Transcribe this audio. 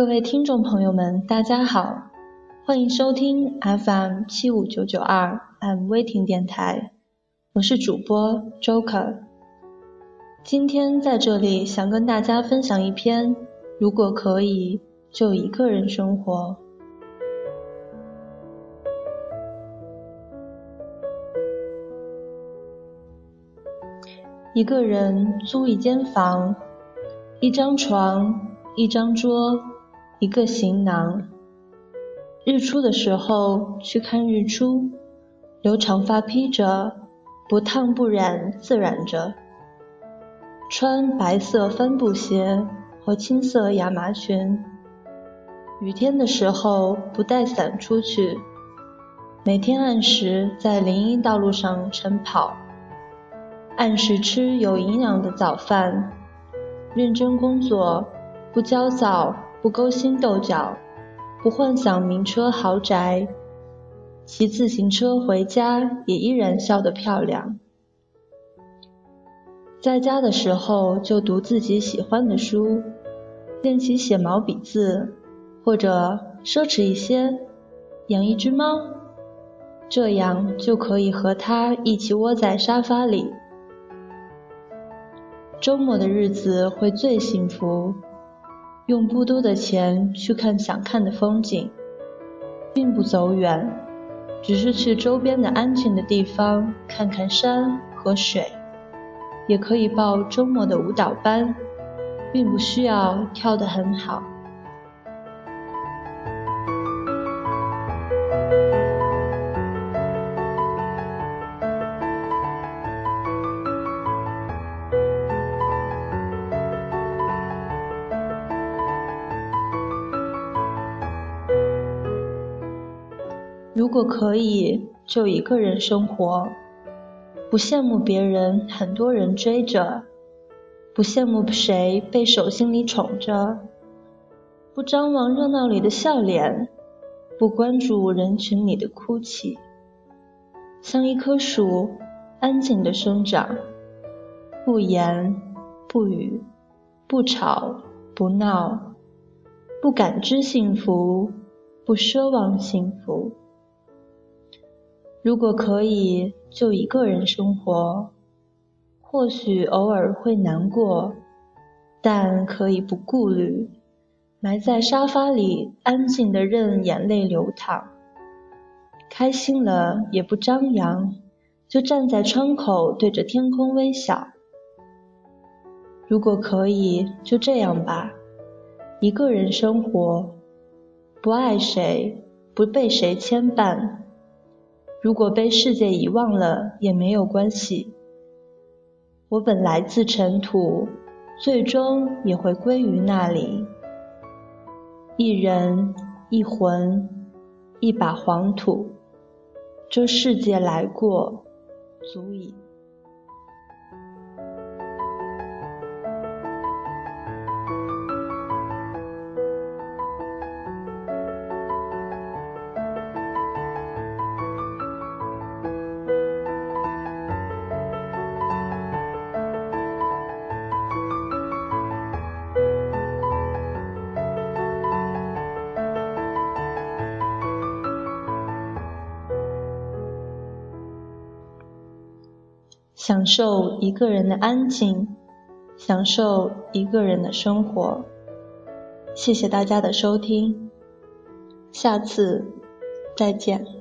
各位听众朋友们，大家好，欢迎收听 FM 七五九九二 M 微听电台，我是主播 Joker。今天在这里想跟大家分享一篇，如果可以，就一个人生活。一个人租一间房，一张床，一张桌，一个行囊。日出的时候去看日出，留长发披着，不烫不染自染着。穿白色帆布鞋和青色亚麻裙。雨天的时候不带伞出去，每天按时在林荫道路上晨跑。按时吃有营养的早饭，认真工作，不焦躁，不勾心斗角，不幻想名车豪宅，骑自行车回家也依然笑得漂亮。在家的时候就读自己喜欢的书，练习写毛笔字，或者奢侈一些，养一只猫，这样就可以和它一起窝在沙发里。周末的日子会最幸福，用不多的钱去看想看的风景，并不走远，只是去周边的安静的地方看看山和水，也可以报周末的舞蹈班，并不需要跳得很好。如果可以，就一个人生活，不羡慕别人很多人追着，不羡慕谁被手心里宠着，不张望热闹里的笑脸，不关注人群里的哭泣，像一棵树，安静的生长，不言不语，不吵不闹，不感知幸福，不奢望幸福。如果可以，就一个人生活，或许偶尔会难过，但可以不顾虑，埋在沙发里，安静的任眼泪流淌。开心了也不张扬，就站在窗口对着天空微笑。如果可以，就这样吧，一个人生活，不爱谁，不被谁牵绊。如果被世界遗忘了也没有关系，我本来自尘土，最终也会归于那里。一人一魂，一把黄土，这世界来过，足矣。享受一个人的安静，享受一个人的生活。谢谢大家的收听，下次再见。